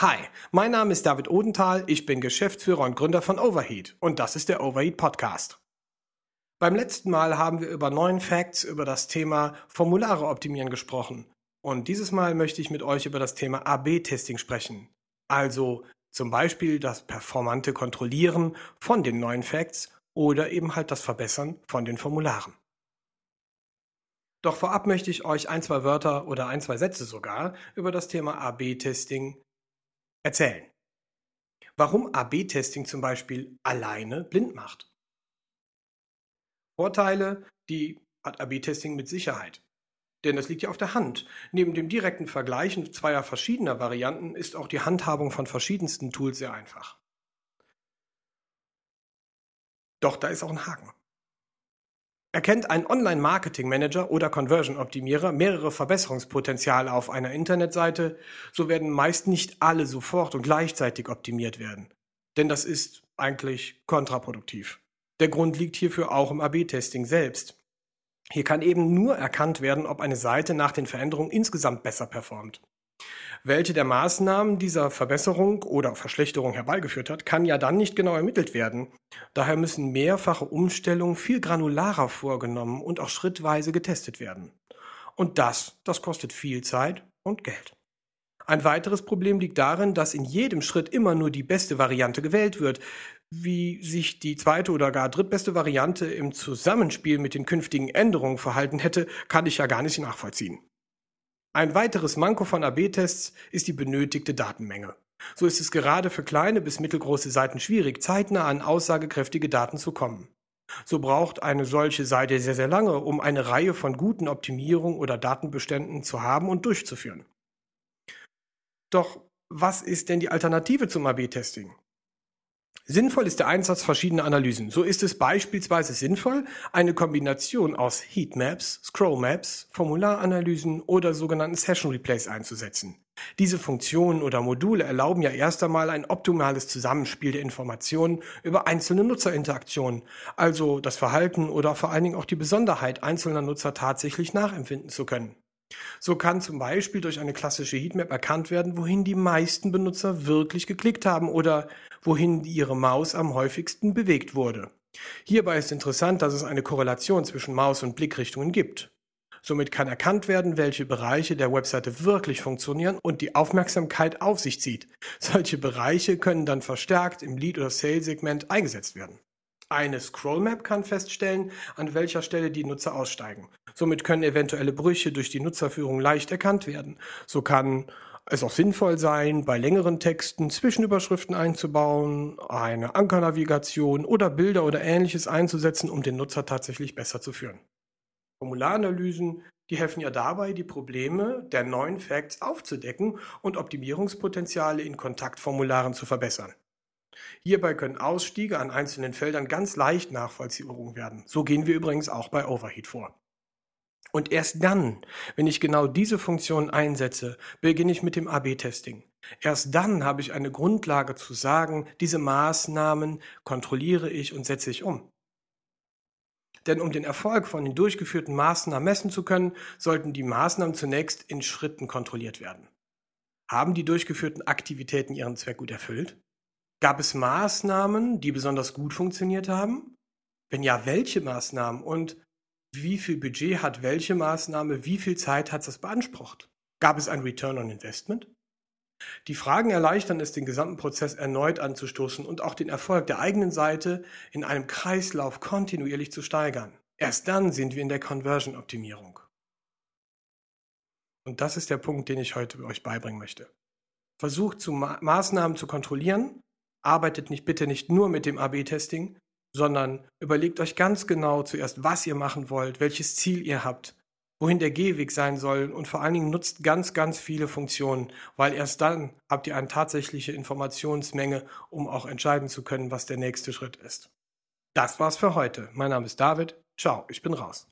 Hi, mein Name ist David Odenthal, ich bin Geschäftsführer und Gründer von Overheat und das ist der Overheat Podcast. Beim letzten Mal haben wir über neun Facts über das Thema Formulare optimieren gesprochen und dieses Mal möchte ich mit euch über das Thema AB-Testing sprechen. Also zum Beispiel das performante Kontrollieren von den neuen Facts oder eben halt das Verbessern von den Formularen. Doch vorab möchte ich euch ein, zwei Wörter oder ein, zwei Sätze sogar über das Thema AB-Testing erzählen. Warum AB-Testing zum Beispiel alleine blind macht. Vorteile, die hat AB-Testing mit Sicherheit. Denn das liegt ja auf der Hand. Neben dem direkten Vergleichen zweier verschiedener Varianten ist auch die Handhabung von verschiedensten Tools sehr einfach. Doch da ist auch ein Haken. Erkennt ein Online-Marketing-Manager oder Conversion-Optimierer mehrere Verbesserungspotenziale auf einer Internetseite, so werden meist nicht alle sofort und gleichzeitig optimiert werden. Denn das ist eigentlich kontraproduktiv. Der Grund liegt hierfür auch im AB-Testing selbst. Hier kann eben nur erkannt werden, ob eine Seite nach den Veränderungen insgesamt besser performt. Welche der Maßnahmen dieser Verbesserung oder Verschlechterung herbeigeführt hat, kann ja dann nicht genau ermittelt werden. Daher müssen mehrfache Umstellungen viel granularer vorgenommen und auch schrittweise getestet werden. Und das, das kostet viel Zeit und Geld. Ein weiteres Problem liegt darin, dass in jedem Schritt immer nur die beste Variante gewählt wird. Wie sich die zweite oder gar drittbeste Variante im Zusammenspiel mit den künftigen Änderungen verhalten hätte, kann ich ja gar nicht nachvollziehen. Ein weiteres Manko von AB-Tests ist die benötigte Datenmenge. So ist es gerade für kleine bis mittelgroße Seiten schwierig, zeitnah an aussagekräftige Daten zu kommen. So braucht eine solche Seite sehr, sehr lange, um eine Reihe von guten Optimierungen oder Datenbeständen zu haben und durchzuführen. Doch was ist denn die Alternative zum AB-Testing? Sinnvoll ist der Einsatz verschiedener Analysen. So ist es beispielsweise sinnvoll, eine Kombination aus Heatmaps, Scrollmaps, Formularanalysen oder sogenannten Session Replays einzusetzen. Diese Funktionen oder Module erlauben ja erst einmal ein optimales Zusammenspiel der Informationen über einzelne Nutzerinteraktionen, also das Verhalten oder vor allen Dingen auch die Besonderheit einzelner Nutzer tatsächlich nachempfinden zu können. So kann zum Beispiel durch eine klassische Heatmap erkannt werden, wohin die meisten Benutzer wirklich geklickt haben oder wohin ihre Maus am häufigsten bewegt wurde. Hierbei ist interessant, dass es eine Korrelation zwischen Maus- und Blickrichtungen gibt. Somit kann erkannt werden, welche Bereiche der Webseite wirklich funktionieren und die Aufmerksamkeit auf sich zieht. Solche Bereiche können dann verstärkt im Lead- oder Sales-Segment eingesetzt werden. Eine Scrollmap kann feststellen, an welcher Stelle die Nutzer aussteigen. Somit können eventuelle Brüche durch die Nutzerführung leicht erkannt werden. So kann es auch sinnvoll sein, bei längeren Texten Zwischenüberschriften einzubauen, eine Ankernavigation oder Bilder oder ähnliches einzusetzen, um den Nutzer tatsächlich besser zu führen. Formularanalysen, die helfen ja dabei, die Probleme der neuen Facts aufzudecken und Optimierungspotenziale in Kontaktformularen zu verbessern. Hierbei können Ausstiege an einzelnen Feldern ganz leicht nachvollziehbar werden. So gehen wir übrigens auch bei Overheat vor. Und erst dann, wenn ich genau diese Funktion einsetze, beginne ich mit dem AB-Testing. Erst dann habe ich eine Grundlage zu sagen, diese Maßnahmen kontrolliere ich und setze ich um. Denn um den Erfolg von den durchgeführten Maßnahmen messen zu können, sollten die Maßnahmen zunächst in Schritten kontrolliert werden. Haben die durchgeführten Aktivitäten ihren Zweck gut erfüllt? Gab es Maßnahmen, die besonders gut funktioniert haben? Wenn ja, welche Maßnahmen und wie viel Budget hat welche Maßnahme, wie viel Zeit hat das beansprucht? Gab es ein Return on Investment? Die Fragen erleichtern es, den gesamten Prozess erneut anzustoßen und auch den Erfolg der eigenen Seite in einem Kreislauf kontinuierlich zu steigern. Erst dann sind wir in der Conversion-Optimierung. Und das ist der Punkt, den ich heute euch beibringen möchte. Versucht zu Ma Maßnahmen zu kontrollieren, arbeitet nicht bitte nicht nur mit dem AB-Testing, sondern überlegt euch ganz genau zuerst, was ihr machen wollt, welches Ziel ihr habt, wohin der Gehweg sein soll und vor allen Dingen nutzt ganz, ganz viele Funktionen, weil erst dann habt ihr eine tatsächliche Informationsmenge, um auch entscheiden zu können, was der nächste Schritt ist. Das war's für heute. Mein Name ist David. Ciao, ich bin raus.